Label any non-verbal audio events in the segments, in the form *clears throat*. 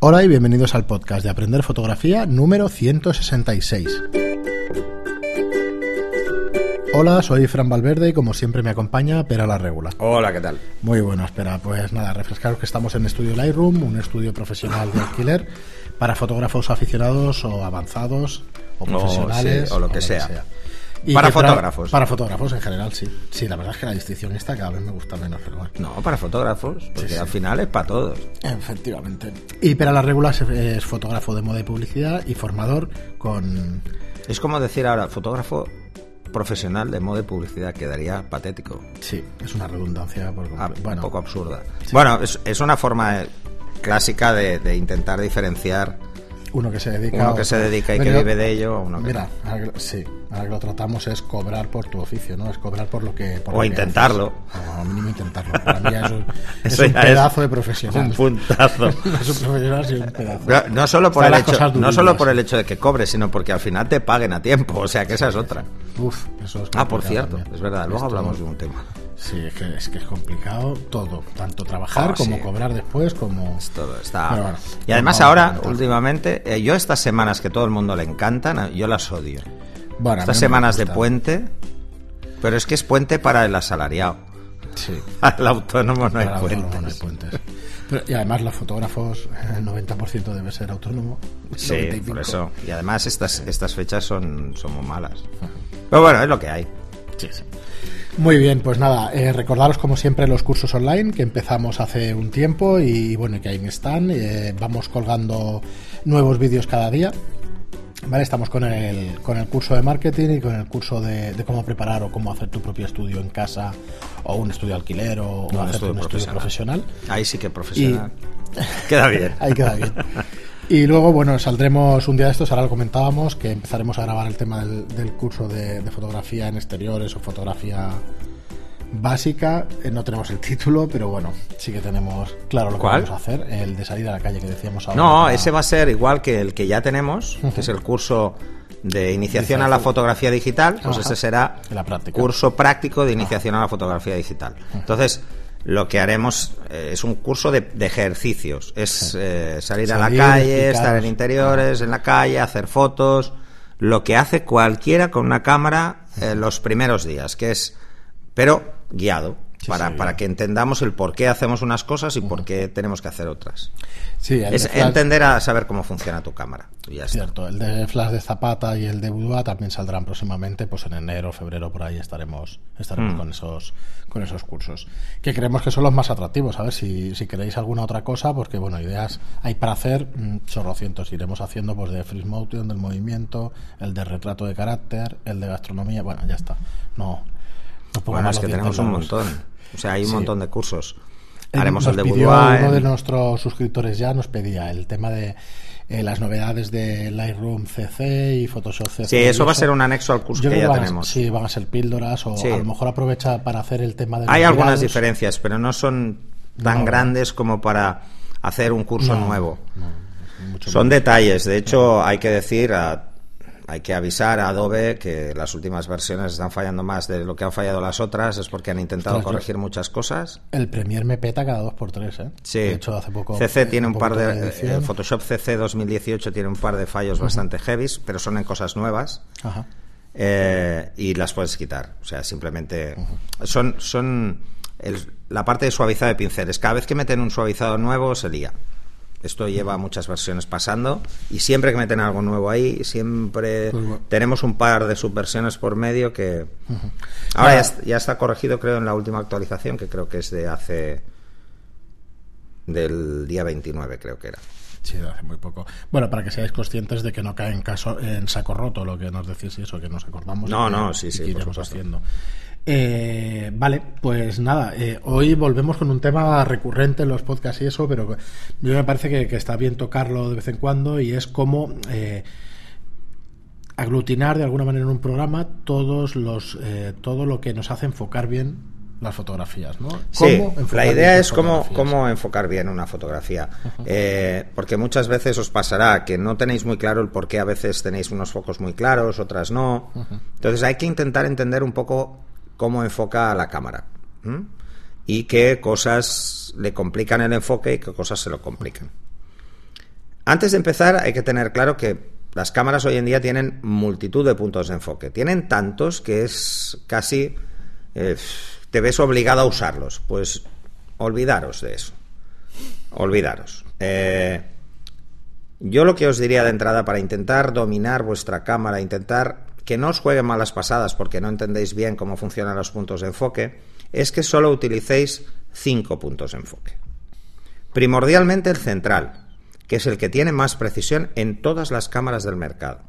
Hola y bienvenidos al podcast de Aprender Fotografía número 166. Hola, soy Fran Valverde y como siempre me acompaña Pera la Regula. Hola, ¿qué tal? Muy bueno, espera, pues nada, refrescaros que estamos en Estudio Lightroom, un estudio profesional de alquiler para fotógrafos aficionados o avanzados o profesionales o lo que sea. Y Para fotógrafos. Para fotógrafos en general, sí. Sí, la verdad es que la distinción esta cada vez me gusta menos, pero bueno. No, para fotógrafos, porque Sí, sí. al final es para todos. Efectivamente. Y Pera la Regula es, es fotógrafo de moda y publicidad y formador con... Es como decir ahora, fotógrafo profesional de moda y publicidad, quedaría patético. Sí, es una redundancia. Por Ah, bueno, un poco absurda. Bueno, es, es una forma clásica de, de intentar diferenciar uno que se dedica... uno que se dedica y que vive de ello uno que Mira, ahora que- sí, ahora que lo tratamos es cobrar por tu oficio, ¿no? Es cobrar por lo que... por O lo que intentarlo. O mínimo intentarlo. Para mí es un, *laughs* es un pedazo de un profesional. puntazo. no *laughs* es un profesional, un pedazo. No, no solo por Están el hecho, no solo por el hecho de que cobres, sino porque al final te paguen a tiempo, o sea que esa es otra. Uf, eso es Ah, por cierto, también. es verdad, luego Esto- hablamos de un tema. Sí, es que, es que es complicado todo, tanto trabajar Ah, como sí. cobrar después, como... Es todo, está. Bueno, y además ahora, comentar. últimamente, eh, yo estas semanas que todo el mundo le encantan, yo las odio. Bueno, Estas semanas de puente, pero es que es puente para el asalariado. Sí. *laughs* Al autónomo no hay Para puentes. autónomos no hay puentes. Pero- y además los fotógrafos, el 90% debe ser autónomo. Sí, 95. por eso. Y además estas, estas fechas son, son muy malas. Pero bueno, es lo que hay. Sí, sí. Muy bien, pues nada, eh, recordaros como siempre los cursos online que empezamos hace un tiempo y bueno, que ahí están. eh, vamos colgando nuevos vídeos cada día. Vale, estamos con el, con el curso de marketing y con el curso de, de cómo preparar o cómo hacer tu propio estudio en casa o un estudio alquiler o, o Un hacer estudio un estudio profesional. Ahí sí que profesional. Queda bien. *laughs* Ahí queda bien. *laughs* Y luego, bueno, saldremos un día de estos, ahora lo comentábamos, que empezaremos a grabar el tema del, del curso de, de fotografía en exteriores o fotografía básica. Eh, no tenemos el título, pero bueno, sí que tenemos claro lo que vamos a hacer, el de salir a la calle que decíamos ahora. No, para- ese va a ser igual que el que ya tenemos, que es el curso de iniciación a la fotografía digital, pues Ajá. ese será práctica. curso práctico de iniciación a la fotografía digital. Entonces, lo que haremos eh, es un curso de, de ejercicios, es eh, salir, a la calle, estar en interiores, en la calle, hacer fotos, lo que hace cualquiera con una cámara eh, los primeros días, que es, pero guiado. Sí, para, para que entendamos el por qué hacemos unas cosas y por qué tenemos que hacer otras. Sí, el Es Flash- entender a saber cómo funciona tu cámara. Y ya. Cierto, el de Flash de Zapata y el de Budua también saldrán próximamente, pues en enero, febrero, por ahí estaremos, estaremos Mm. con esos, con esos cursos. Que creemos que son los más atractivos. A ver si, si queréis alguna otra cosa, porque bueno, ideas hay para hacer, mm, chorrocientos. Iremos haciendo pues de freeze motion, del movimiento, el de retrato de carácter, el de gastronomía, bueno, ya está. No, no Bueno, es que tenemos un montón. O sea, hay un Sí. montón de cursos. Haremos nos el de pidió Boudoir. uno de nuestros suscriptores ya nos pedía el tema de eh, las novedades de Lightroom CC y Photoshop CC. Sí, eso va a ser un anexo al curso Yo que ya van tenemos. sí, van a ser píldoras o Sí. a lo mejor aprovecha para hacer el tema de Hay algunas grados. diferencias, pero no son tan No. grandes como para hacer un curso No, nuevo. no, Son detalles. De hecho, hay que decir, a- hay que avisar a Adobe que las últimas versiones están fallando más de lo que han fallado las otras. Es porque han intentado Ostras, yo- corregir muchas cosas. El Premier me peta cada dos por tres, ¿eh? Sí. De hecho, hace poco. CC tiene un par de. edición. eh, Photoshop CC 2018 tiene un par de fallos bastante heavies, pero son en cosas nuevas. Ajá. eh, y las puedes quitar. O sea, simplemente son, son el- la parte de suavizado de pinceles. Cada vez que meten un suavizado nuevo se lía. Esto lleva muchas versiones pasando y siempre que meten algo nuevo ahí, siempre Pues bueno. tenemos un par de subversiones por medio que ahora Ah. ya, est- ya está corregido creo en la última actualización que creo que es de hace del día 29 creo que era. Sí, de hace muy poco. Bueno, para que seáis conscientes de que no cae en, caso, en saco roto lo que nos decís y eso, que nos acordamos. No, y que- no, sí, sí, que por haciendo. Eh, vale, pues nada, eh, hoy volvemos con un tema recurrente en los podcasts y eso, pero yo me parece que, que está bien tocarlo de vez en cuando y es cómo eh, aglutinar de alguna manera en un programa todos los eh, todo lo que nos hace enfocar bien las fotografías, ¿no? Sí, ¿Cómo enfocar la idea es cómo, cómo enfocar bien una fotografía. Porque muchas veces os pasará que no tenéis muy claro el por qué a veces tenéis unos focos muy claros, otras no. Entonces hay que intentar entender un poco cómo enfoca la cámara. Y qué cosas le complican el enfoque y qué cosas se lo complican. Antes de empezar, hay que tener claro que las cámaras hoy en día tienen multitud de puntos de enfoque. Tienen tantos que es casi... eh, te ves obligado a usarlos. Pues olvidaros de eso. Olvidaros. Eh, yo lo que os diría de entrada para intentar dominar vuestra cámara, intentar que no os jueguen malas pasadas porque no entendéis bien cómo funcionan los puntos de enfoque, es que solo utilicéis cinco puntos de enfoque. Primordialmente el central, que es el que tiene más precisión en todas las cámaras del mercado.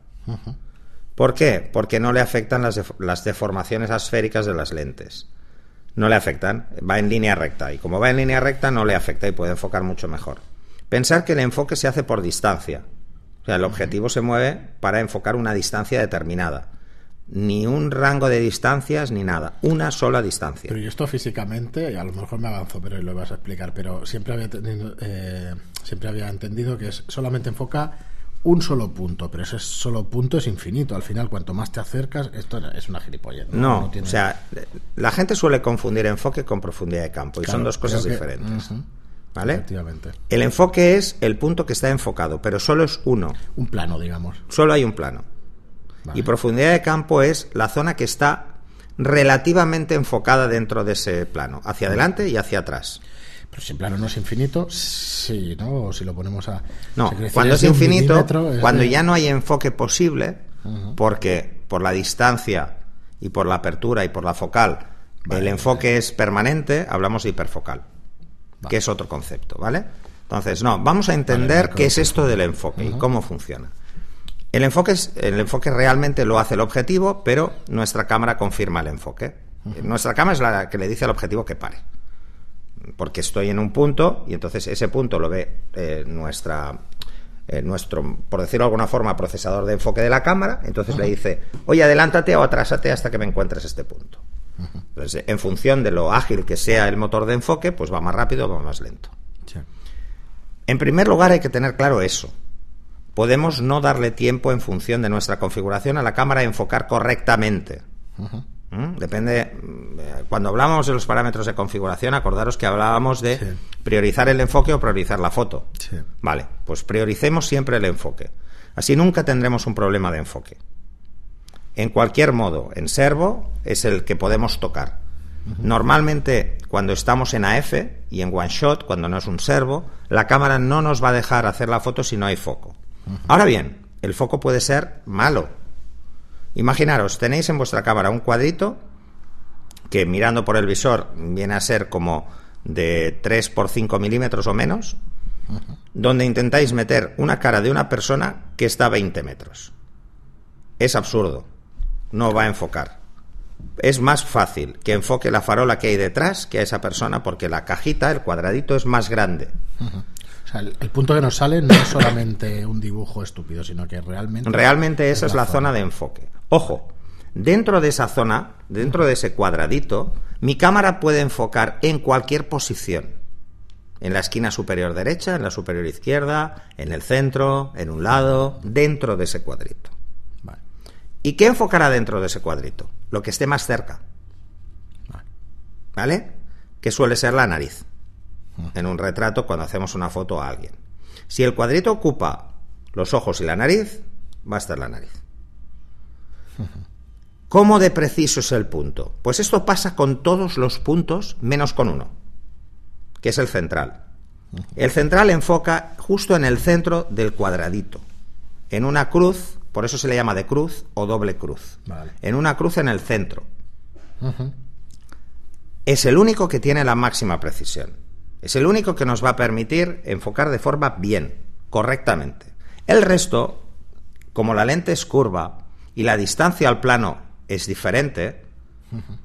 ¿Por qué? Porque no le afectan las, def- las deformaciones asféricas de las lentes. No le afectan, va en línea recta y como va en línea recta no le afecta y puede enfocar mucho mejor. Pensar que el enfoque se hace por distancia. O sea, el objetivo se mueve para enfocar una distancia determinada. Ni un rango de distancias ni nada, una sola distancia. Pero yo esto físicamente, y a lo mejor me avanzo, pero lo vas a explicar, pero siempre había, tenido, eh, siempre había entendido que es solamente enfoca un solo punto, pero ese solo punto es infinito. Al final, cuanto más te acercas, esto es una gilipollez. No, tiene- o sea, la gente suele confundir enfoque con profundidad de campo y Claro, son dos cosas que- diferentes. ¿Vale? Efectivamente. El enfoque es el punto que está enfocado, pero solo es uno. Un plano, digamos. Solo hay un plano. Vale. Y profundidad de campo es la zona que está relativamente enfocada dentro de ese plano, hacia adelante y hacia atrás. Pero si el plano no es infinito, sí, ¿no? O si lo ponemos a. No, cuando es infinito, es cuando de- ya no hay enfoque posible, porque por la distancia y por la apertura y por la focal, Vale, el enfoque es permanente, hablamos de hiperfocal, Vale. que es otro concepto, ¿vale? Entonces, no, vamos a entender Vale, qué es esto del enfoque y cómo funciona. El enfoque, es, el enfoque realmente lo hace el objetivo, pero nuestra cámara confirma el enfoque. Nuestra cámara es la que le dice al objetivo que pare. Porque estoy en un punto y entonces ese punto lo ve eh, nuestra, eh, nuestro, por decirlo de alguna forma, procesador de enfoque de la cámara. Entonces le dice, oye, adelántate o atrásate hasta que me encuentres este punto. Entonces, en función de lo ágil que sea el motor de enfoque, pues va más rápido o va más lento. Sí. En primer lugar, hay que tener claro eso. Podemos no darle tiempo en función de nuestra configuración a la cámara a enfocar correctamente. ¿Mm? Depende. mm, Cuando hablábamos de los parámetros de configuración, acordaros que hablábamos de Sí. priorizar el enfoque o priorizar la foto. Sí. Vale, pues prioricemos siempre el enfoque. Así nunca tendremos un problema de enfoque. En cualquier modo, en servo es el que podemos tocar. Normalmente, cuando estamos en AF y en one shot, cuando no es un servo, la cámara no nos va a dejar hacer la foto si no hay foco. Ahora bien, el foco puede ser malo. Imaginaros, tenéis en vuestra cámara un cuadrito que mirando por el visor viene a ser como de 3 por 5 milímetros o menos, donde intentáis meter una cara de una persona que está a 20 metros. Es absurdo. No va a enfocar. Es más fácil que enfoque la farola que hay detrás que a esa persona porque la cajita, el cuadradito, es más grande. O sea, el, el punto que nos sale no es *coughs* solamente un dibujo estúpido, sino que realmente. Realmente esa es la zona de enfoque. Ojo, dentro de esa zona, dentro de ese cuadradito, mi cámara puede enfocar en cualquier posición. En la esquina superior derecha, en la superior izquierda, en el centro, en un lado, dentro de ese cuadrito. ¿Y qué enfocará dentro de ese cuadrito? Lo que esté más cerca. ¿Vale? Que suele ser la nariz. En un retrato cuando hacemos una foto a alguien. Si el cuadrito ocupa los ojos y la nariz, va a estar la nariz. ¿Cómo de preciso es el punto? Pues esto pasa con todos los puntos menos con uno, que es el central. El central enfoca justo en el centro del cuadradito, en una cruz, por eso se le llama de cruz o doble cruz, Vale. en una cruz en el centro. Es el único que tiene la máxima precisión. Es el único que nos va a permitir enfocar de forma bien, correctamente. El resto, como la lente es curva y la distancia al plano es diferente,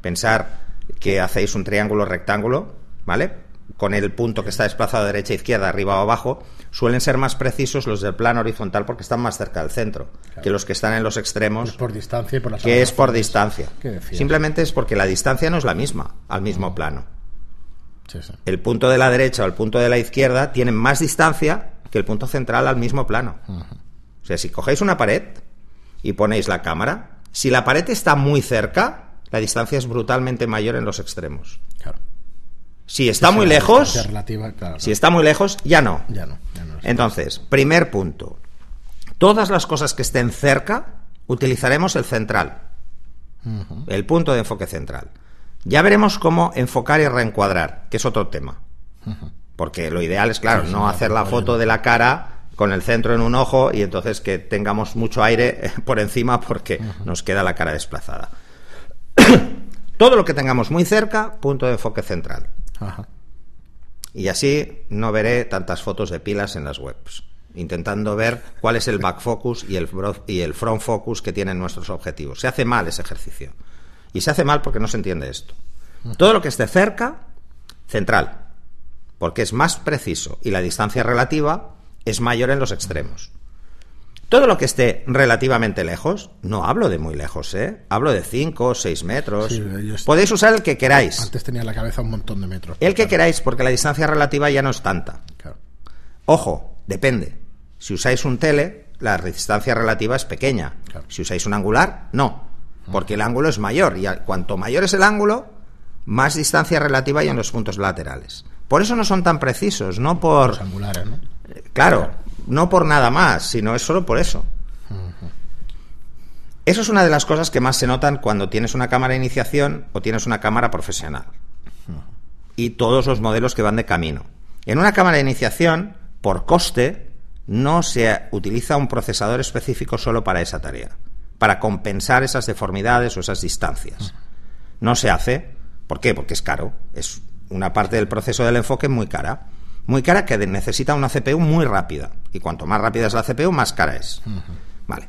pensar que hacéis un triángulo rectángulo, ¿vale? Con el punto que está desplazado a derecha, izquierda, arriba o abajo, suelen ser más precisos los del plano horizontal porque están más cerca del centro que los que están en los extremos Es por distancia y por las que es por distancia. Simplemente es porque la distancia no es la misma al mismo plano. Sí, sí. El punto de la derecha o el punto de la izquierda tienen más distancia que el punto central al mismo plano. O sea, si cogéis una pared y ponéis la cámara, si la pared está muy cerca, la distancia es brutalmente mayor en los extremos. Claro. Si está muy lejos, distancia relativa, claro, si está muy lejos, ya no. Ya no, ya no es- Entonces, primer punto. Todas las cosas que estén cerca, utilizaremos el central. El punto de enfoque central. Ya veremos cómo enfocar y reencuadrar, que es otro tema. Porque lo ideal es, claro, Sí, no hacer la foto foto de la cara con el centro en un ojo y entonces que tengamos mucho aire *laughs* por encima porque nos queda la cara desplazada. *clears throat* Todo lo que tengamos muy cerca, punto de enfoque central. Ajá. Y así no veré tantas fotos de pilas en las webs, intentando ver cuál es el back focus y el, y el front focus que tienen nuestros objetivos. Se hace mal ese ejercicio. Y se hace mal porque no se entiende esto. Todo lo que esté cerca, central, porque es más preciso y la distancia relativa es mayor en los extremos. Todo lo que esté relativamente lejos, no hablo de muy lejos, ¿eh? hablo de 5 o 6 metros. Sí, Podéis usar el que queráis. Antes tenía en la cabeza un montón de metros. El que queráis, porque la distancia relativa ya no es tanta. Claro. Ojo, depende. Si usáis un tele, la distancia relativa es pequeña. Claro. Si usáis un angular, no. Porque el ángulo es mayor. Y cuanto mayor es el ángulo, más distancia relativa hay en los puntos laterales. Por eso no son tan precisos, no por... Los angulares, ¿no? Claro, no por nada más, sino es solo por eso. Eso es una de las cosas que más se notan cuando tienes una cámara de iniciación o tienes una cámara profesional. Y todos los modelos que van de camino. En una cámara de iniciación, por coste, no se utiliza un procesador específico solo para esa tarea, para compensar esas deformidades o esas distancias. No se hace. ¿Por qué? Porque es caro. Es una parte del proceso del enfoque muy cara. Muy cara que necesita una CPU muy rápida. Y cuanto más rápida es la CPU, más cara es. Vale.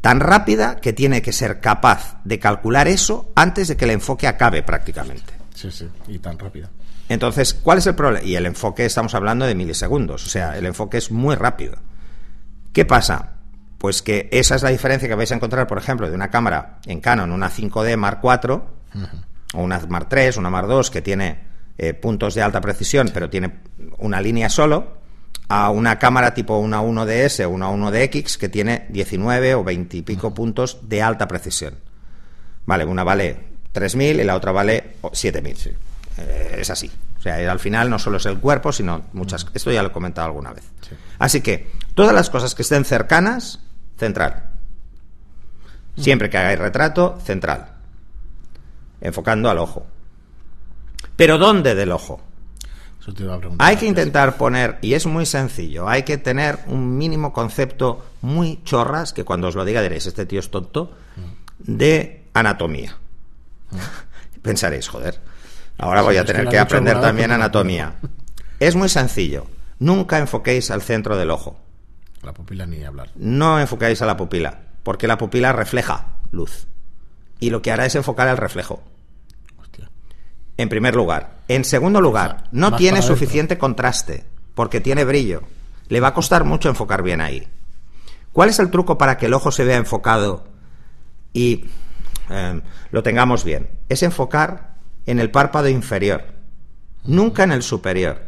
Tan rápida que tiene que ser capaz de calcular eso antes de que el enfoque acabe prácticamente. Sí, sí. Y tan rápido. Entonces, ¿cuál es el problema? Y el enfoque, estamos hablando de milisegundos, o sea, el enfoque es muy rápido. ¿Qué pasa? Pues que esa es la diferencia que vais a encontrar, por ejemplo, de una cámara en Canon, una 5D Mark IV, o una Mark III, una Mark II, que tiene eh, puntos de alta precisión, pero tiene una línea solo, a una cámara tipo una 1DS o una 1DX, que tiene 19 o 20 y pico puntos de alta precisión. Vale, una vale 3.000 y la otra vale oh, 7.000. Eh, es así. O sea, al final no solo es el cuerpo, sino muchas... Esto ya lo he comentado alguna vez. Así que, todas las cosas que estén cercanas, central. Siempre que hagáis retrato, central. Enfocando al ojo. Pero ¿dónde del ojo? Eso te iba a preguntar. Hay que intentar poner, y es muy sencillo, hay que tener un mínimo concepto muy chorras, que cuando os lo diga diréis, este tío es tonto, de anatomía. *laughs* Pensaréis, joder, ahora voy a que tener que aprender también anatomía. *laughs* Es muy sencillo, nunca enfoquéis al centro del ojo, La pupila ni hablar. no enfocáis a la pupila, porque la pupila refleja luz, y lo que hará es enfocar el reflejo. En primer lugar. En segundo lugar, no tiene suficiente contraste, porque tiene brillo. Le va a costar mucho enfocar bien ahí. ¿Cuál es el truco para que el ojo se vea enfocado y eh, lo tengamos bien? Es enfocar en el párpado inferior, nunca en el superior.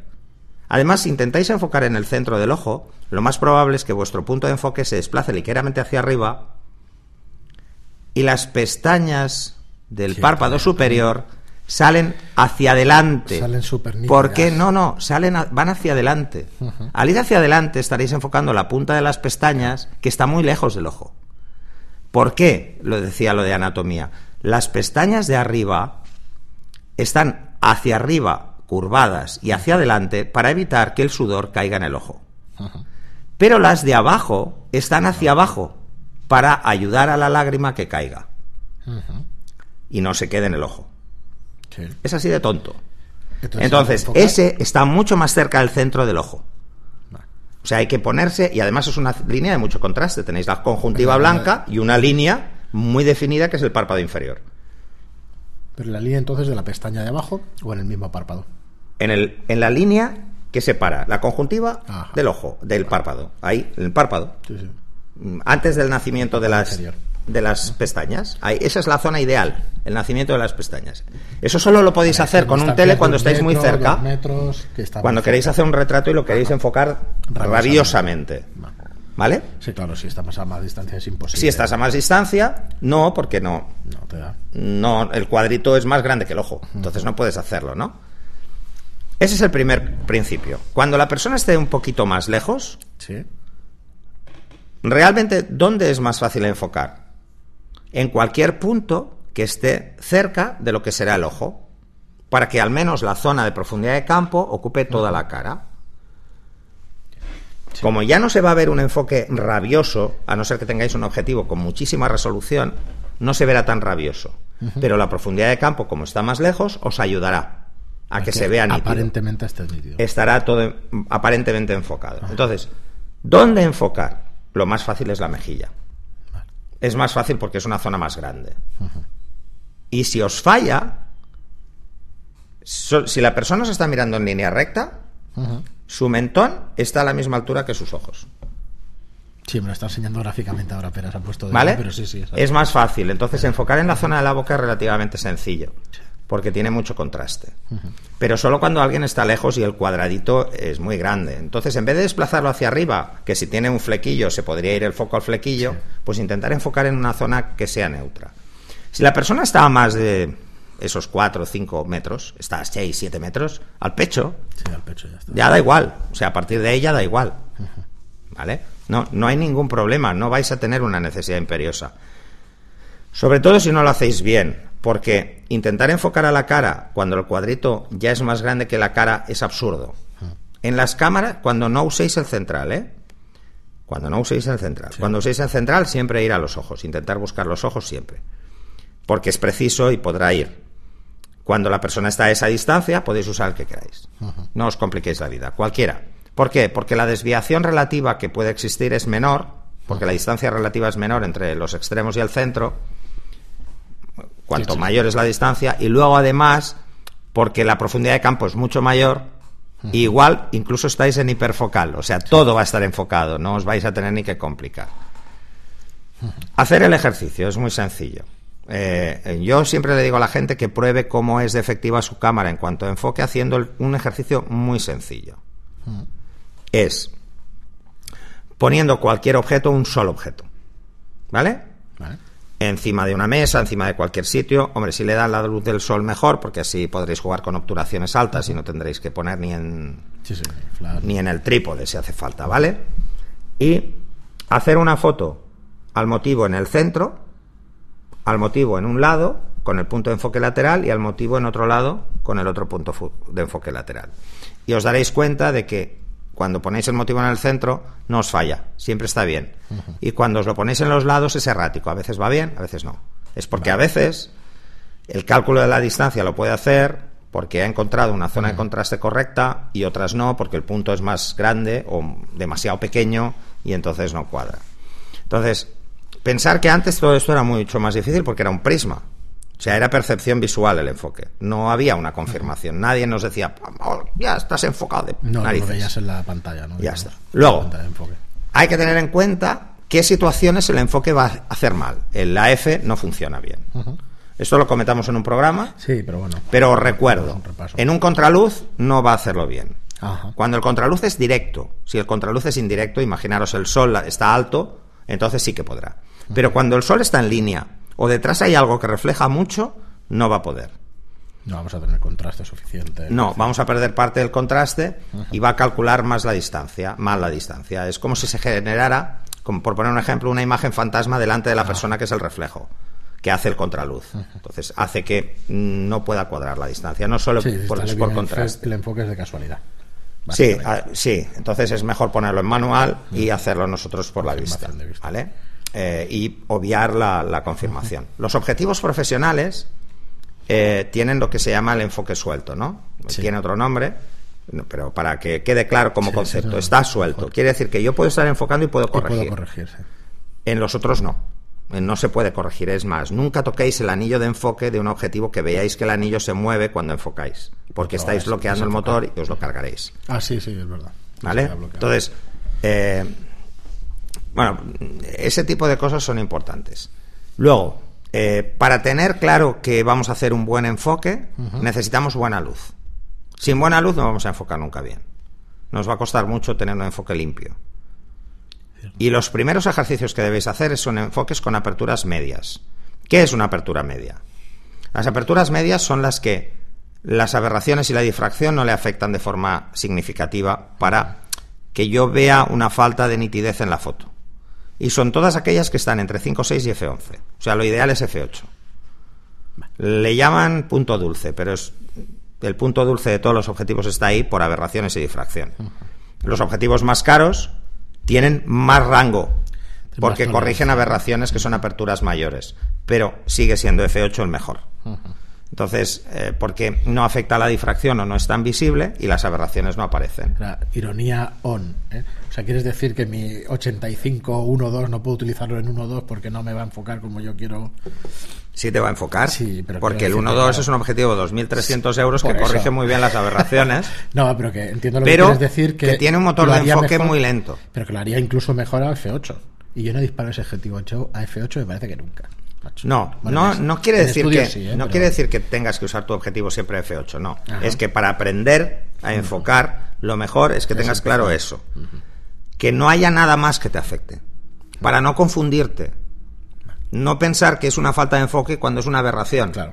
Además, si intentáis enfocar en el centro del ojo, lo más probable es que vuestro punto de enfoque se desplace ligeramente hacia arriba y las pestañas del Sí, párpado superior salen hacia adelante. Salen súper ¿Por qué? nítidas. No, no, salen a- van hacia adelante. Al ir hacia adelante estaréis enfocando la punta de las pestañas que está muy lejos del ojo. ¿Por qué? Lo decía lo de anatomía. Las pestañas de arriba están hacia arriba, curvadas y hacia adelante para evitar que el sudor caiga en el ojo. Pero las de abajo están hacia abajo para ayudar a la lágrima que caiga y no se quede en el ojo. Sí. Es así de tonto. Entonces, ese está mucho más cerca del centro del ojo. O sea, hay que ponerse, y además es una línea de mucho contraste. Tenéis la conjuntiva blanca y una línea muy definida que es el párpado inferior. Pero la línea entonces de la pestaña de abajo o en el mismo párpado. En, el, en la línea que separa la conjuntiva Ajá. del ojo, del párpado. Ahí, en el párpado. Sí, sí. Antes del nacimiento de las. De las pestañas. Ahí, esa es la zona ideal, el nacimiento de las pestañas. Eso solo lo podéis hacer con un tele cuando estáis muy cerca. Cuando queréis hacer un retrato y lo queréis enfocar Rabiosamente. Vale. Sí, claro, si estamos a más distancia es imposible. Si estás a más distancia, no, porque no, No te da. no, el cuadrito es más grande que el ojo, entonces no puedes hacerlo, ¿no? Ese es el primer principio. Cuando la persona esté un poquito más lejos, Sí. realmente, ¿dónde es más fácil enfocar? En cualquier punto que esté cerca de lo que será el ojo, para que al menos la zona de profundidad de campo ocupe toda la cara. Como ya no se va a ver un enfoque rabioso, a no ser que tengáis un objetivo con muchísima resolución, no se verá tan rabioso. Pero la profundidad de campo, como está más lejos, os ayudará a que se vea nítido Aparentemente esté nítido. estará todo aparentemente enfocado. Entonces, ¿dónde enfocar? Lo más fácil es la mejilla. Es más fácil porque es una zona más grande. Y si os falla, so- si la persona os está mirando en línea recta, su mentón está a la misma altura que sus ojos. Sí, me lo está enseñando gráficamente ahora, apenas ha puesto de ¿Vale? pero sí, sí. es más fácil. Entonces, enfocar en la zona de la boca es relativamente sencillo, porque tiene mucho contraste. Pero solo cuando alguien está lejos y el cuadradito es muy grande. Entonces, en vez de desplazarlo hacia arriba, que si tiene un flequillo se podría ir el foco al flequillo, pues intentar enfocar en una zona que sea neutra. Si la persona está a más de esos 4 o 5 metros, está a 6, 7 metros, al pecho, Sí, al pecho ya está. ya da igual. O sea, a partir de ella da igual. ¿Vale? No, no hay ningún problema, no vais a tener una necesidad imperiosa. Sobre todo si no lo hacéis bien, porque intentar enfocar a la cara cuando el cuadrito ya es más grande que la cara es absurdo. En las cámaras, cuando no uséis el central, ¿eh? Cuando no uséis el central. Cuando uséis el central, siempre ir a los ojos, intentar buscar los ojos siempre. Porque es preciso y podrá ir. Cuando la persona está a esa distancia, podéis usar el que queráis. No os compliquéis la vida, cualquiera. ¿Por qué? Porque la desviación relativa que puede existir es menor, porque la distancia relativa es menor entre los extremos y el centro, cuanto Sí, sí. mayor es la distancia, y luego además, porque la profundidad de campo es mucho mayor, igual incluso estáis en hiperfocal, o sea, todo va a estar enfocado, no os vais a tener ni que complicar. Hacer el ejercicio es muy sencillo. Eh, yo siempre le digo a la gente que pruebe cómo es de efectiva su cámara en cuanto a enfoque haciendo el- un ejercicio muy sencillo. Es poniendo cualquier objeto, un solo objeto. ¿Vale? Vale. Encima de una mesa, encima de cualquier sitio. Hombre, si le dan la luz del sol mejor, porque así podréis jugar con obturaciones altas y no tendréis que poner ni en, Sí, sí. flash. ni en el trípode si hace falta, ¿vale? Y hacer una foto al motivo en el centro, al motivo en un lado, con el punto de enfoque lateral, y al motivo en otro lado, con el otro punto de enfoque lateral. Y os daréis cuenta de que cuando ponéis el motivo en el centro, no os falla, siempre está bien. Y cuando os lo ponéis en los lados es errático, a veces va bien, a veces no. Es porque a veces el cálculo de la distancia lo puede hacer porque ha encontrado una zona de contraste correcta y otras no, porque el punto es más grande o demasiado pequeño y entonces no cuadra. Entonces, pensar que antes todo esto era mucho más difícil porque era un prisma. O sea, era percepción visual el enfoque. No había una confirmación. Nadie nos decía, "Oh, ya estás enfocado de No, narices". lo veías en la pantalla, ¿no? Ya está. Luego. Hay que tener en cuenta qué situaciones el enfoque va a hacer mal. El AF no funciona bien. Esto lo comentamos en un programa, Sí, pero bueno. pero os recuerdo, Un en un contraluz no va a hacerlo bien. Ajá. Cuando el contraluz es directo, si el contraluz es indirecto, imaginaros el sol está alto, entonces sí que podrá. Pero cuando el sol está en línea o detrás hay algo que refleja mucho, no va a poder. No vamos a tener contraste suficiente. No, vamos a perder parte del contraste y va a calcular más la distancia, mal la distancia. Es como si se generara, como por poner un ejemplo, una imagen fantasma delante de la persona que es el reflejo, que hace el contraluz. Entonces hace que no pueda cuadrar la distancia, no solo Sí, por, por contraste. El enfoque es de casualidad. Sí, ah, sí, entonces es mejor ponerlo en manual y hacerlo nosotros por la vista, vista. ¿vale? Eh, y obviar la, la confirmación. *laughs* Los objetivos profesionales eh, tienen lo que se llama el enfoque suelto, ¿no? Sí. Tiene otro nombre, no, pero para que quede claro como Sí, concepto, sí, está suelto. Quiere decir que yo puedo estar enfocando y puedo corregir. En los otros no. Eh, No se puede corregir. Es más, nunca toquéis el anillo de enfoque de un objetivo que veáis que el anillo se mueve cuando enfocáis. Porque No, estáis es- bloqueando es el motor y os lo cargaréis. Ah, sí, sí, es verdad. ¿Vale? Entonces, eh, bueno, ese tipo de cosas son importantes. Luego, eh, para tener claro que vamos a hacer un buen enfoque, necesitamos buena luz. Sin buena luz no vamos a enfocar nunca bien. Nos va a costar mucho tener un enfoque limpio. Y los primeros ejercicios que debéis hacer son enfoques con aperturas medias. ¿Qué es una apertura media? Las aperturas medias son las que las aberraciones y la difracción no le afectan de forma significativa para que yo vea una falta de nitidez en la foto. Y son todas aquellas que están entre 5.6 y F11. O sea, lo ideal es F8. Le llaman punto dulce, pero es el punto dulce de todos los objetivos está ahí por aberraciones y difracción. Los objetivos más caros tienen más rango porque corrigen aberraciones que son aperturas mayores, pero sigue siendo F8 el mejor. Entonces, eh, porque no afecta a la difracción o no es tan visible y las aberraciones no aparecen. ironía on. ¿eh? O sea, ¿quieres decir que mi 85 1.2 no puedo utilizarlo en 1.2 porque no me va a enfocar como yo quiero? Sí te va a enfocar, sí, pero porque el 1.2 es un objetivo de 2.300 euros que corrige muy bien las aberraciones. *laughs* no, pero que entiendo lo que quieres decir que, tiene un motor de enfoque muy lento. Pero que lo haría incluso mejor a F8. Y yo no disparo ese objetivo a F8 me parece que nunca. No, no, no quiere decir que ¿eh? no quiere decir que tengas que usar tu objetivo siempre F8, no. Es que para aprender a enfocar, lo mejor es que tengas claro eso. Que no haya nada más que te afecte. Para no confundirte. No pensar que es una falta de enfoque cuando es una aberración. Claro.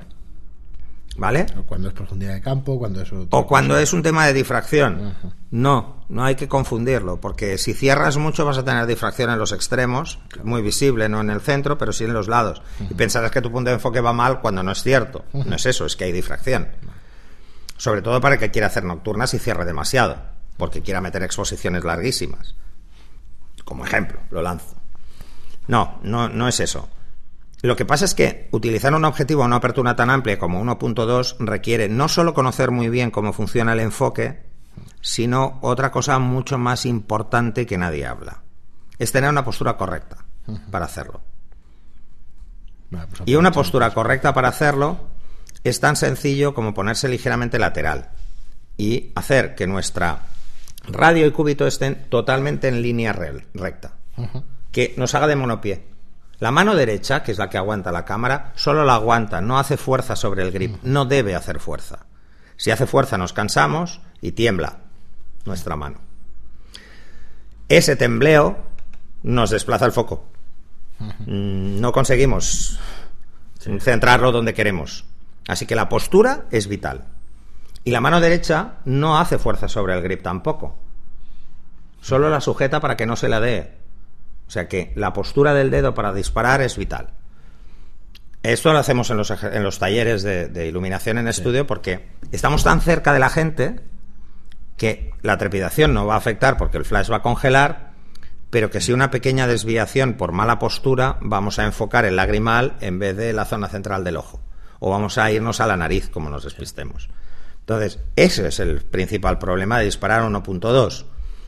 ¿Vale? O cuando es profundidad de campo, cuando es O cuando es un tema de difracción. No, no hay que confundirlo, porque si cierras mucho vas a tener difracción en los extremos, muy visible, no en el centro, pero sí en los lados. Y pensarás que tu punto de enfoque va mal cuando no es cierto. No es eso, es que hay difracción. Sobre todo para el que quiera hacer nocturnas y cierre demasiado, porque quiera meter exposiciones larguísimas. Como ejemplo, lo lanzo. No, no, no es eso. Lo que pasa es que utilizar un objetivo a una apertura tan amplia como 1.2 requiere no solo conocer muy bien cómo funciona el enfoque, sino otra cosa mucho más importante que nadie habla. Es tener una postura correcta para hacerlo. Pues y una postura correcta para hacerlo es tan sencillo como ponerse ligeramente lateral y hacer que nuestra radio y cúbito estén totalmente en línea recta. Que nos haga de monopié. La mano derecha, que es la que aguanta la cámara, solo la aguanta, no hace fuerza sobre el grip, no debe hacer fuerza. Si hace fuerza nos cansamos y tiembla nuestra mano. Ese tembleo nos desplaza el foco. Mm, no conseguimos centrarlo donde queremos. Así que la postura es vital. Y la mano derecha no hace fuerza sobre el grip tampoco. Solo la sujeta para que no se la dé o sea que la postura del dedo para disparar es vital. Esto lo hacemos en los, en los talleres de, iluminación en estudio porque estamos tan cerca de la gente que la trepidación no va a afectar porque el flash va a congelar, pero que si una pequeña desviación por mala postura vamos a enfocar el lagrimal en vez de la zona central del ojo. O vamos a irnos a la nariz como nos despistemos. Entonces, ese es el principal problema de disparar 1.2,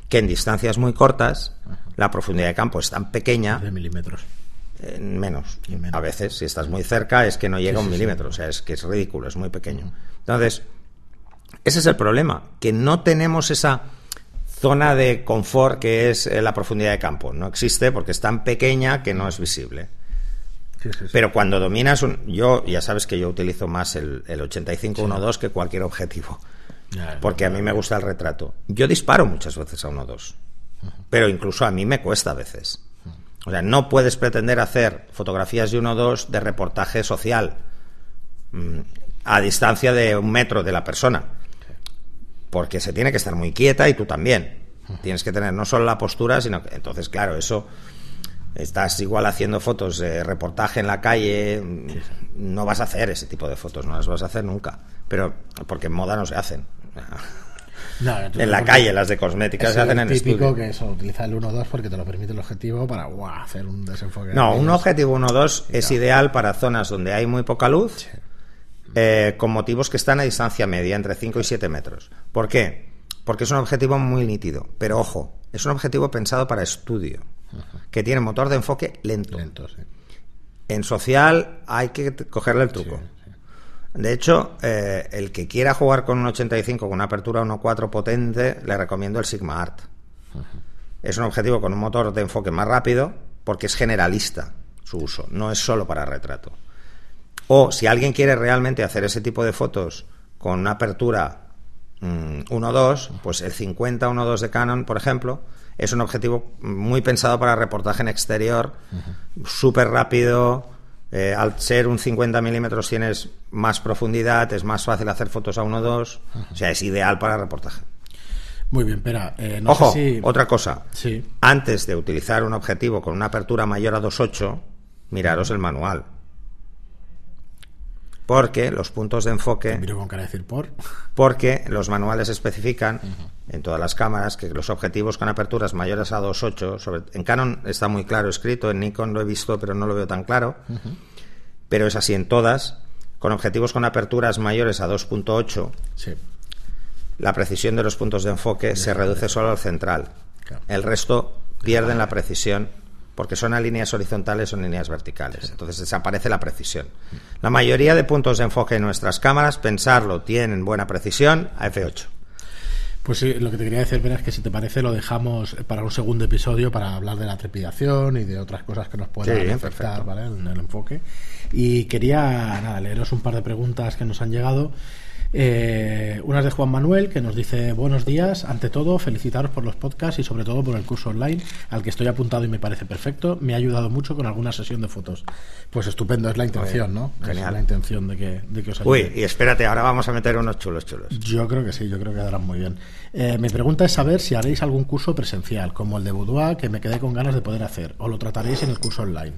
que en distancias muy cortas la profundidad de campo es tan pequeña. De milímetros. menos. A veces, si estás muy cerca, es que no llega a un milímetro. O sea, es que es ridículo, es muy pequeño. Entonces, ese es el problema, que no tenemos esa zona de confort que es eh, la profundidad de campo. No existe porque es tan pequeña que no es visible. Pero cuando dominas un... Yo, ya sabes que yo utilizo más el, el 85-1.2 que cualquier objetivo. porque a mí me gusta el retrato. Yo disparo muchas veces a 1.2 pero incluso a mí me cuesta a veces. O sea, no puedes pretender hacer fotografías de uno o dos de reportaje social mm, a distancia de un metro de la persona. Porque se tiene que estar muy quieta y tú también. Tienes que tener no solo la postura, sino que. Entonces, claro, eso. Estás igual haciendo fotos de reportaje en la calle. No vas a hacer ese tipo de fotos, no las vas a hacer nunca. Pero porque en moda no se hacen en la calle, las de cosméticas se hacen en típico que eso, utiliza el 1-2 porque te lo permite el objetivo para hacer un desenfoque. No, un objetivo 1-2 es ideal para zonas donde hay muy poca luz, eh, con motivos que están a distancia media, entre 5 y 7 metros. ¿Por qué? Porque es un objetivo muy nítido. Pero ojo, es un objetivo pensado para estudio, que tiene motor de enfoque lento. En social hay que cogerle el truco. De hecho, eh, el que quiera jugar con un 85 con una apertura 1.4 potente, le recomiendo el Sigma Art. Es un objetivo con un motor de enfoque más rápido porque es generalista su uso, no es solo para retrato. O si alguien quiere realmente hacer ese tipo de fotos con una apertura 1.2, mm, pues el 50 1.2 de Canon, por ejemplo, es un objetivo muy pensado para reportaje en exterior, súper rápido, Eh, al ser un 50 milímetros tienes más profundidad, es más fácil hacer fotos a 1.2, o sea, es ideal para reportaje. Muy bien, espera. Eh, no Ojo, sé si- otra cosa. Sí. Antes de utilizar un objetivo con una apertura mayor a 2.8, miraros el manual. Porque los puntos de enfoque Miro con cara de decir por. porque los manuales especifican en todas las cámaras que los objetivos con aperturas mayores a 2.8, sobre, en Canon está muy claro escrito, en Nikon lo he visto pero no lo veo tan claro, pero es así en todas, con objetivos con aperturas mayores a 2.8, Sí. la precisión de los puntos de enfoque se reduce solo al central. Claro. El resto pierden la precisión porque son a líneas horizontales o líneas verticales. Entonces desaparece la precisión. La mayoría de puntos de enfoque en nuestras cámaras, pensarlo, tienen buena precisión a F8. Pues sí, lo que te quería decir, Vera, es que si te parece lo dejamos para un segundo episodio para hablar de la trepidación y de otras cosas que nos puedan Sí, afectar en el enfoque. Y quería nada, leeros un par de preguntas que nos han llegado. Eh, unas de Juan Manuel, que nos dice buenos días. Ante todo, felicitaros por los podcasts y sobre todo por el curso online al que estoy apuntado y me parece perfecto. Me ha ayudado mucho con alguna sesión de fotos. Pues estupendo, es la intención, ¿no? Genial. Es la intención de que, de que os ayude. Uy, y espérate, ahora vamos a meter unos chulos chulos. Yo creo que sí, yo creo que quedarán muy bien. Eh, mi pregunta es saber si haréis algún curso presencial, como el de Boudoir, que me quedé con ganas de poder hacer, o lo trataréis en el curso online.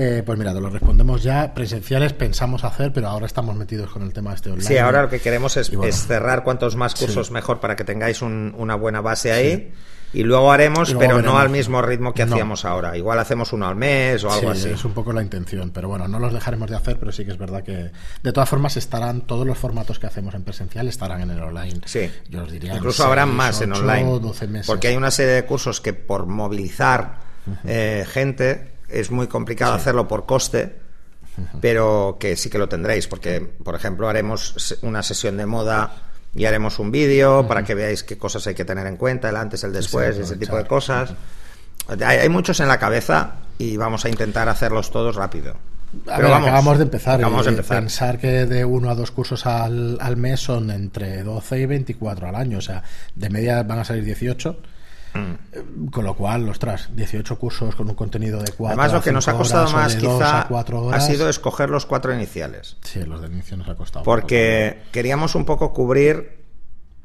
Eh, pues mira, te lo respondemos ya. Presenciales pensamos hacer, pero ahora estamos metidos con el tema este online. Sí, ahora lo que queremos es, Y bueno. es cerrar cuantos más cursos mejor para que tengáis un- una buena base ahí. Y luego haremos, Y luego pero no al mismo ritmo que No. hacíamos ahora. Igual hacemos uno al mes o algo Sí, así. es un poco la intención, pero bueno, no los dejaremos de hacer, pero sí que es verdad que de todas formas estarán todos los formatos que hacemos en presencial estarán en el online. Sí. Yo os diría Incluso en habrá seis, más en online. 12 meses. Porque hay una serie de cursos que por movilizar eh, gente es muy complicado hacerlo por coste, pero que sí que lo tendréis. Porque, por ejemplo, haremos una sesión de moda y haremos un vídeo para que veáis qué cosas hay que tener en cuenta, el antes, el después, sí, ese tipo de cosas. Hay, hay muchos en la cabeza y vamos a intentar hacerlos todos rápido. A Pero ver, vamos, acabamos de empezar. acabamos y de empezar. Pensar que de uno a dos cursos al, al mes son entre 12 y 24 al año. O sea, de media van a salir 18. Mm. Eh, Con lo cual, ostras, 18 cursos con un contenido de 4 Además, lo que nos ha costado más quizá ha sido escoger los cuatro iniciales. Sí, los de inicio nos ha costado. Porque queríamos un poco cubrir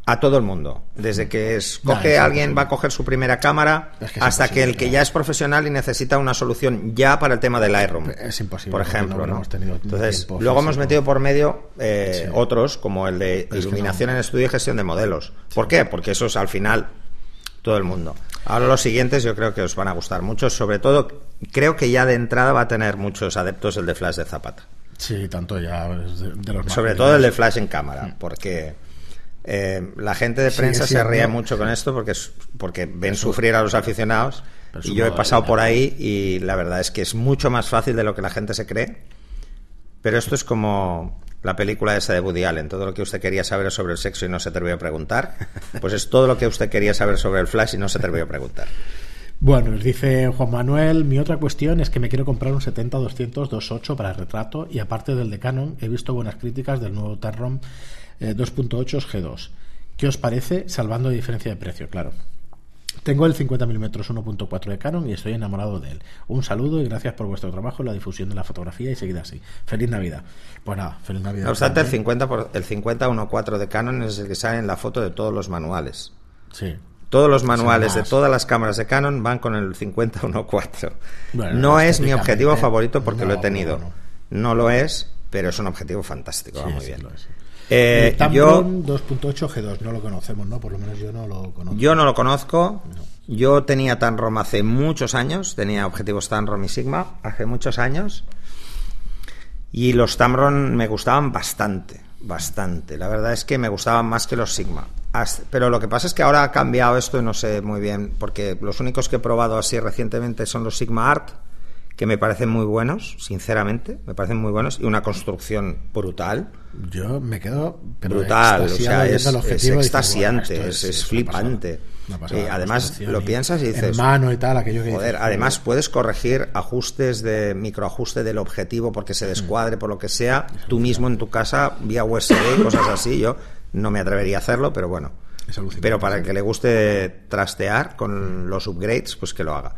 a todo el mundo. Desde que escoge es alguien, va a coger su primera cámara, Es que es hasta que el que claro. ya es profesional y necesita una solución ya para el tema del Lightroom. Es imposible, Por ejemplo, no ¿no? hemos tenido Entonces, luego hemos metido por medio eh, Sí. otros, como el de iluminación en estudio y gestión de modelos. ¿Por qué? Porque eso es al final todo el mundo. Ahora los siguientes yo creo que os van a gustar mucho. Sobre todo, creo que ya de entrada va a tener muchos adeptos el de Flash de Zapata. Sí, tanto ya de, de los Sobre todo el de flash en cámara, porque eh, la gente de prensa se ríe mucho con esto porque, porque ven sufrir a los aficionados. Y yo he pasado por ahí y la verdad es que es mucho más fácil de lo que la gente se cree. Pero esto es como la película esa de Woody Allen. Todo lo que usted quería saber sobre el sexo y no se atrevió a preguntar. *laughs* Pues es todo lo que usted quería saber sobre el flash y no se atrevió a preguntar. Bueno, nos dice Juan Manuel, mi otra cuestión es que me quiero comprar un 70-200 2.8 para retrato y aparte del de Canon he visto buenas críticas del nuevo Tamron eh, 2.8 G2. ¿Qué os parece, salvando de diferencia de precio? Claro. Tengo el 50 mm 1.4 de Canon y estoy enamorado de él. Un saludo y gracias por vuestro trabajo en la difusión de la fotografía y seguid así. Feliz Navidad. Pues nada, feliz Navidad. No obstante, el también. 50, por, el 50-1.4 de Canon es el que sale en la foto de todos los manuales. Sí. Todos los manuales de todas las cámaras de Canon van con el 50-1.4. Bueno, no es mi objetivo favorito porque no, lo he tenido. No lo es, pero es un objetivo fantástico. va Sí, muy sí, bien. lo es. Eh, yo, 2.8 G2 no lo conocemos, ¿no? Por lo menos yo no lo conozco. yo no lo conozco. Yo tenía Tamron hace muchos años. Tenía objetivos Tamron y Sigma hace muchos años. Y los Tamron me gustaban bastante, bastante. La verdad es que me gustaban más que los Sigma. Pero lo que pasa es que ahora ha cambiado esto y no sé muy bien, porque los únicos que he probado así recientemente son los Sigma Art, que me parecen muy buenos, sinceramente, me parecen muy buenos, y una construcción brutal. Yo me quedo pero brutal, o sea, es, es dices, extasiante, "Buah, es, una flipante. pasada, una pasada Eh, de además, lo piensas y dices, En mano y tal, aquello que Joder, dices, además puedes corregir ajustes de microajuste del objetivo porque se descuadre por lo que sea, tú mismo en tu casa vía USB y *coughs* cosas así. Yo no me atrevería a hacerlo, pero bueno. Es Pero para el que le guste trastear con los upgrades, pues que lo haga.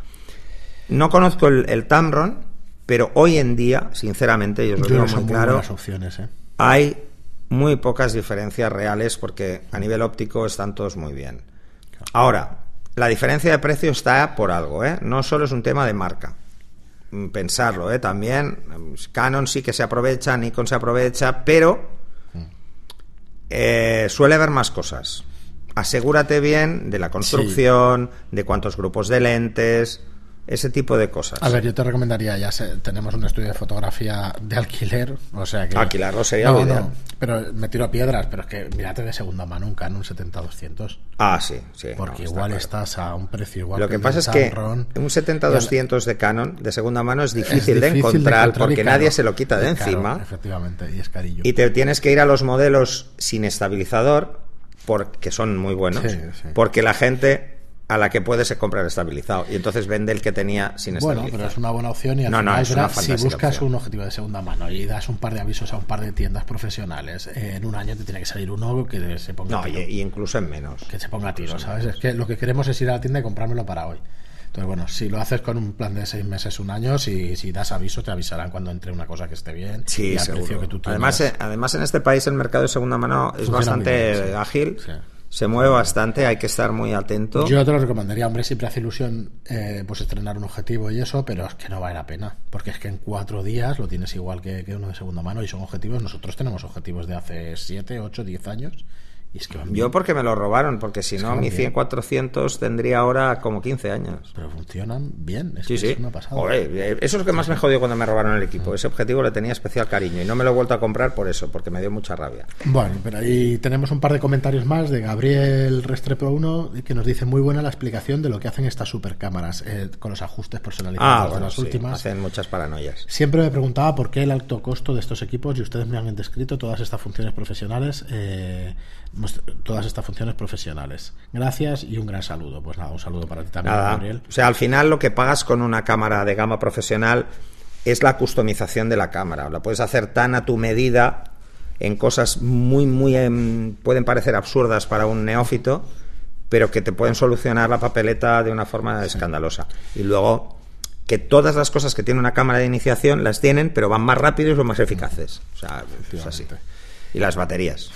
No conozco el, el Tamron, Pero hoy en día, sinceramente, yo os lo digo muy claro, opciones, ¿eh? hay muy pocas diferencias reales porque a nivel óptico están todos muy bien. Ahora, la diferencia de precio está por algo, ¿eh? No solo es un tema de marca. Mm, Pensarlo, ¿eh? También mm, Canon sí que se aprovecha, Nikon se aprovecha, pero eh, suele haber más cosas. Asegúrate bien de la construcción, de cuántos grupos de lentes, ese tipo de cosas. A ver, yo te recomendaría, ya sé, tenemos un estudio de fotografía de alquiler, o sea que... Alquilarlo sería no, lo ideal. no, pero me tiro a piedras, pero es que mírate de segunda mano un Canon 70-200, Ah, sí, sí. porque no, igual claro. estás a un precio igual Lo que pasa es que un 70-200 de Canon de segunda mano es difícil, Es de, encontrar, porque caro. nadie se lo quita de caro, encima efectivamente, y es carillo. y te tienes que ir a los modelos sin estabilizador porque son muy buenos, Sí, sí. porque la gente a la que puede se compra el estabilizado y entonces vende el que tenía sin Bueno, estabilizar. pero es una buena opción y al No, no, final, es una verás, si buscas opción. un objetivo de segunda mano y das un par de avisos a un par de tiendas profesionales, en un año te tiene que salir uno que se ponga No, y, tiro, y incluso en menos. que se ponga a tiro, ¿sabes? Es que lo que queremos es ir a la tienda y comprármelo para hoy. Entonces, bueno, si lo haces con un plan de seis meses, un año, si, si das aviso, te avisarán cuando entre una cosa que esté bien Sí, y al seguro. precio que tú tienes. además, eh, además, en este país el mercado de segunda mano es Funciona bastante muy bien, sí. ágil, Sí. Se mueve bastante, hay que estar muy atento. Yo te lo recomendaría, hombre, siempre hace ilusión eh, pues estrenar un objetivo y eso, pero es que no vale la pena, porque es que en cuatro días lo tienes igual que, que uno de segunda mano y son objetivos, nosotros tenemos objetivos de hace siete, ocho, diez años y es que van bien, Yo porque me lo robaron, porque si no, mi bien. 100-400 tendría ahora como 15 años. pero funcionan bien, es Sí, que sí. es una pasada. Joder, eh, eso es lo que más me jodió cuando me robaron el equipo. Ese objetivo le tenía especial cariño y no me lo he vuelto a comprar por eso, porque me dio mucha rabia. Bueno, pero ahí tenemos un par de comentarios más de Gabriel Restrepo 1 que nos dice muy buena la explicación de lo que hacen estas supercámaras eh, con los ajustes personalizados Ah, de bueno, las sí, últimas. hacen muchas paranoias. Siempre me preguntaba por qué el alto costo de estos equipos y ustedes me han descrito todas estas funciones profesionales, eh, todas estas funciones profesionales. Gracias y un gran saludo. Pues nada, un saludo para ti también, Nada. Gabriel. O sea, al final lo que pagas con una cámara de gama profesional es la customización de la cámara. La puedes hacer tan a tu medida en cosas muy, muy... em, pueden parecer absurdas para un neófito, pero que te pueden solucionar la papeleta de una forma escandalosa. Y luego que todas las cosas que tiene una cámara de iniciación las tienen, pero van más rápido y son más eficaces. O sea, es así. Y las baterías.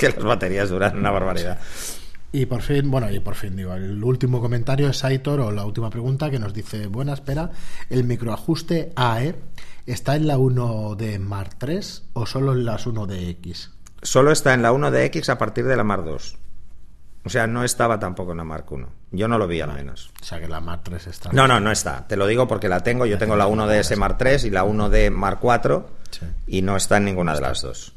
Que las baterías duran una barbaridad. Y por fin, bueno, y por fin digo, el último comentario es Aitor o la última pregunta que nos dice, buena espera, ¿el microajuste AE está en la 1 de Mark 3 o solo en las 1 de X? Solo está en la 1 de X a partir de la Mar 2. O sea, no estaba tampoco en la Mark 1. Yo no lo vi al menos. O sea que la Mark 3 está. No, no, no está. Te lo digo porque la tengo. Yo tengo la 1 de ese Mark 3 y la 1 de Mark 4 Sí. y no está en ninguna de las dos.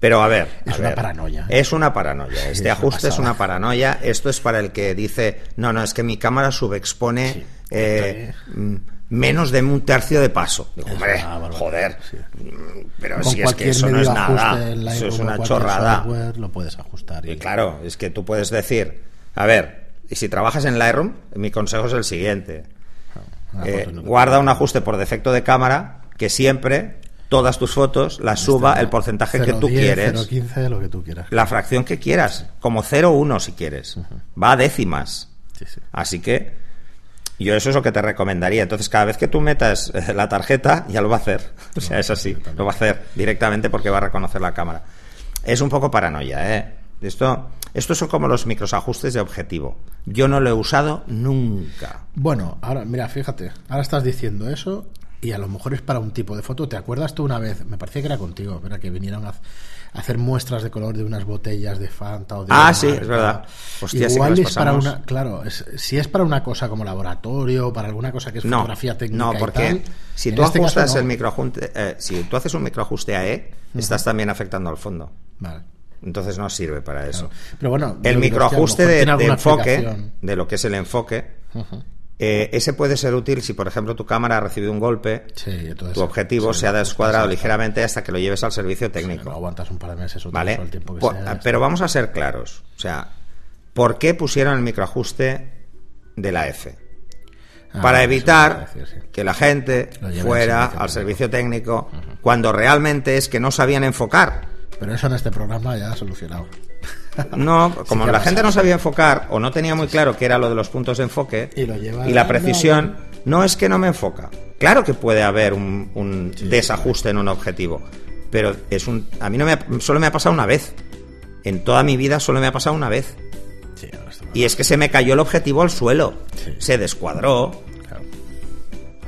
Pero a ver. Es a una ver, paranoia. Es una paranoia. Este ajuste es una paranoia. Esto es para el que dice, no, no, es que mi cámara subexpone Sí. eh, mm, menos de un tercio de paso. Digo, hombre, joder. sí. Mm, Pero Con si es que eso no es nada. Eso es una chorrada. software, lo puedes ajustar. Y, Y claro, es que tú puedes decir, a ver, y si trabajas en Lightroom, mi consejo es el siguiente. Ah, Eh, pues guarda un ajuste por defecto de cámara que siempre todas tus fotos las suba el porcentaje que tú 0,10, quieres, 0,15, lo que tú quieras. la fracción que quieras, como 0,1 si quieres. Va a décimas. Sí, sí. Así que yo eso es lo que te recomendaría. Entonces, cada vez que tú metas eh, la tarjeta, ya lo va a hacer. *laughs* O sea, es así. Lo va a hacer directamente porque va a reconocer la cámara. Es un poco paranoia, ¿eh? Esto, estos son como los microajustes de objetivo. Yo no lo he usado nunca. Bueno, ahora, mira, fíjate, ahora estás diciendo eso y a lo mejor es para un tipo de foto. ¿Te acuerdas tú una vez? Me parecía que era contigo, que vinieron a, hacer muestras de color de unas botellas de Fanta o de Ah, sí, marca. es verdad. Hostia, Igual es para una, claro, es- si es para una cosa como laboratorio, para alguna cosa que es No, fotografía técnica no, y porque tal, si tú este ajustas no. el microajuste, eh, si tú haces un microajuste AE, estás también afectando al fondo. Vale, Entonces no sirve para eso. claro. Pero bueno, El microajuste de, enfoque, de lo que es el enfoque, eh, ese puede ser útil si, por ejemplo, tu cámara ha recibido un golpe, Sí, tu objetivo sí, se ha descuadrado ligeramente hasta que lo lleves al servicio técnico. lo aguantas un par de meses o ¿Vale? el tiempo que Po- sea. pero vamos a ser claros. O sea, ¿por qué pusieron el microajuste de la F? Ah, Para evitar decir, que la gente fuera servicio al servicio técnico cuando realmente es que no sabían enfocar. Pero eso en este programa ya ha solucionado. No, *laughs* como la gente no sabía enfocar o no tenía muy claro qué era lo de los puntos de enfoque Y lo lleva y la precisión, no es que no me enfoca, Claro que puede haber un, un desajuste en un objetivo, pero es un, a mí no me ha- solo me ha pasado una vez. En toda mi vida solo me ha pasado una vez. Y es que se me cayó el objetivo al suelo. Sí. Se descuadró. claro.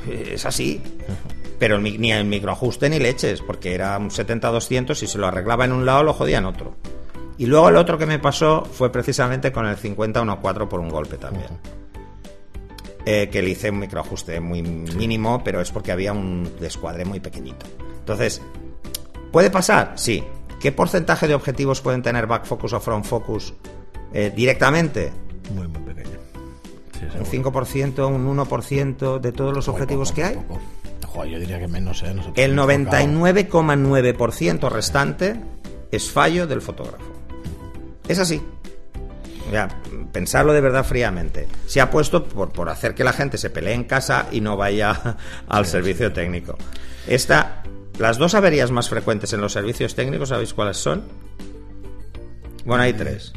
Es así. Pero ni el microajuste ni leches, porque era un 70-200 y se lo arreglaba en un lado, lo jodía en otro. Y luego el otro que me pasó fue precisamente con el 50-1-4 por un golpe también. Eh, que le hice un microajuste muy mínimo, pero es porque había un descuadre muy pequeñito. Entonces, ¿puede pasar? Sí. ¿Qué porcentaje de objetivos pueden tener back focus o front focus eh, directamente? Muy, muy pequeño. Sí, Un seguro. 5%, un 1% de todos los Muy objetivos poco, que hay. poco. Joder, yo diría que menos, ¿eh? Nosotros El hemos tocado- 99,9% restante es fallo del fotógrafo. Es así. Ya, pensarlo de verdad fríamente. Se ha puesto por, por hacer que la gente se pelee en casa y no vaya *laughs* al servicio técnico. Esta, las dos averías más frecuentes en los servicios técnicos, ¿sabéis cuáles son? Bueno, hay tres.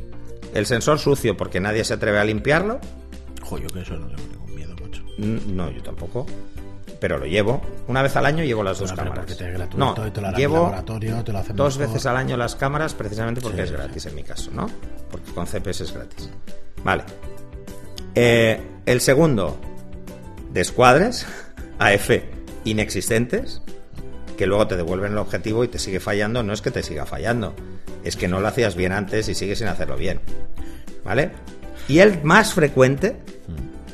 El sensor sucio porque nadie se atreve a limpiarlo. Joder, yo que eso no tengo ningún miedo, mucho. Mm, No, yo tampoco. Pero lo llevo. Una vez al año llevo las dos Pero cámaras. te gratuito No, y te lo harán en llevo te lo dos veces al año las cámaras precisamente porque Sí, es sí, gratis en mi caso, ¿no? Porque con CPS es gratis. Vale. Eh, el segundo, descuadres, AF *laughs* inexistentes, que luego te devuelven el objetivo y te sigue fallando. No es que te siga fallando, es que no lo hacías bien antes y sigues sin hacerlo bien. ¿Vale? Y el más frecuente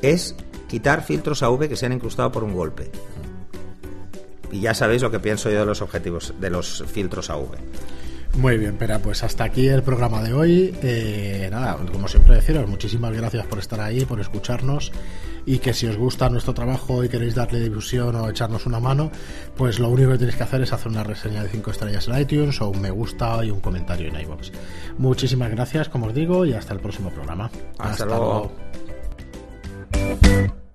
es quitar filtros AV que se han incrustado por un golpe. Y ya sabéis lo que pienso yo de los objetivos, de los filtros AV. Muy bien, pero pues hasta aquí el programa de hoy. Eh, nada, como siempre deciros, muchísimas gracias por estar ahí, por escucharnos y que si os gusta nuestro trabajo y queréis darle difusión o echarnos una mano, pues lo único que tenéis que hacer es hacer una reseña de 5 estrellas en iTunes o un me gusta y un comentario en iVoox. Muchísimas gracias, como os digo, y hasta el próximo programa. Hasta luego. luego. thank you